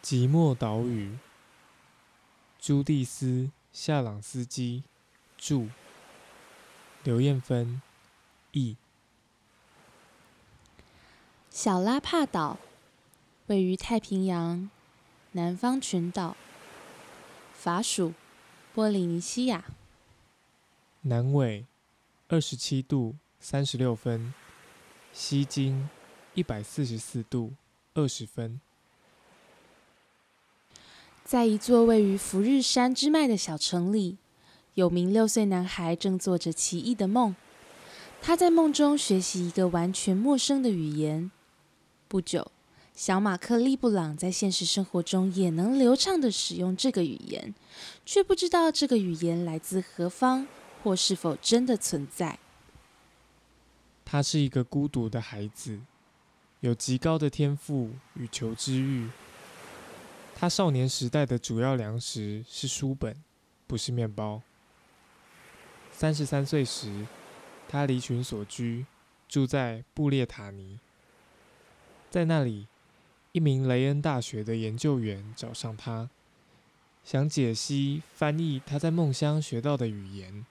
即墨岛屿，朱蒂斯·夏朗斯基著，刘艳芬译。小拉帕岛位于太平洋南方群岛，法属波利尼西亚，南纬二十七度三十六分，西经一百四十四度二十分。在一座位于福日山之脉的小城里，有名六岁男孩正做着奇异的梦。他在梦中学习一个完全陌生的语言。不久，小马克利布朗在现实生活中也能流畅地使用这个语言，却不知道这个语言来自何方，或是否真的存在。他是一个孤独的孩子，有极高的天赋与求知欲。他少年时代的主要粮食是书本，不是面包。三十三岁时，他离群所居，住在布列塔尼。在那里，一名雷恩大学的研究员找上他，想解析、翻译他在梦乡学到的语言。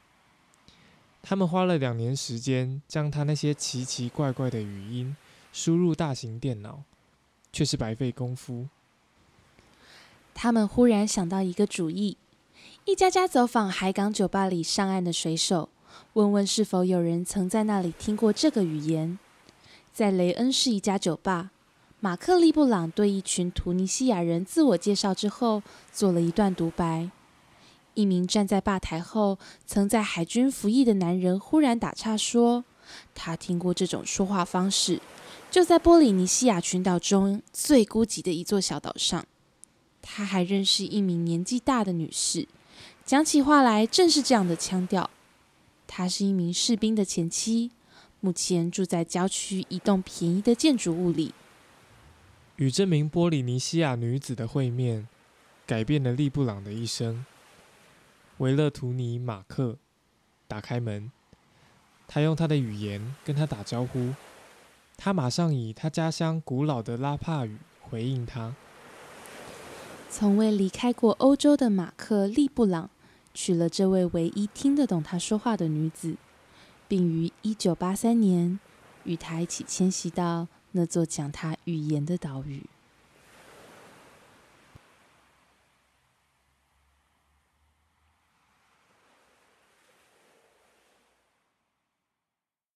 他们花了两年时间，将他那些奇奇怪怪的语音输入大型电脑，却是白费功夫。他们忽然想到一个主意：一家家走访海港酒吧里上岸的水手，问问是否有人曾在那里听过这个语言。在雷恩市一家酒吧，马克利布朗对一群图尼西亚人自我介绍之后，做了一段独白。一名站在吧台后曾在海军服役的男人忽然打岔说：“他听过这种说话方式，就在波利尼西亚群岛中最孤寂的一座小岛上。”他还认识一名年纪大的女士，讲起话来正是这样的腔调。她是一名士兵的前妻，目前住在郊区一栋便宜的建筑物里。与这名波利尼西亚女子的会面，改变了利布朗的一生。维勒图尼马克打开门，他用他的语言跟他打招呼，他马上以他家乡古老的拉帕语回应他。从未离开过欧洲的马克利布朗娶了这位唯一听得懂他说话的女子，并于1983年与他一起迁徙到那座讲他语言的岛屿。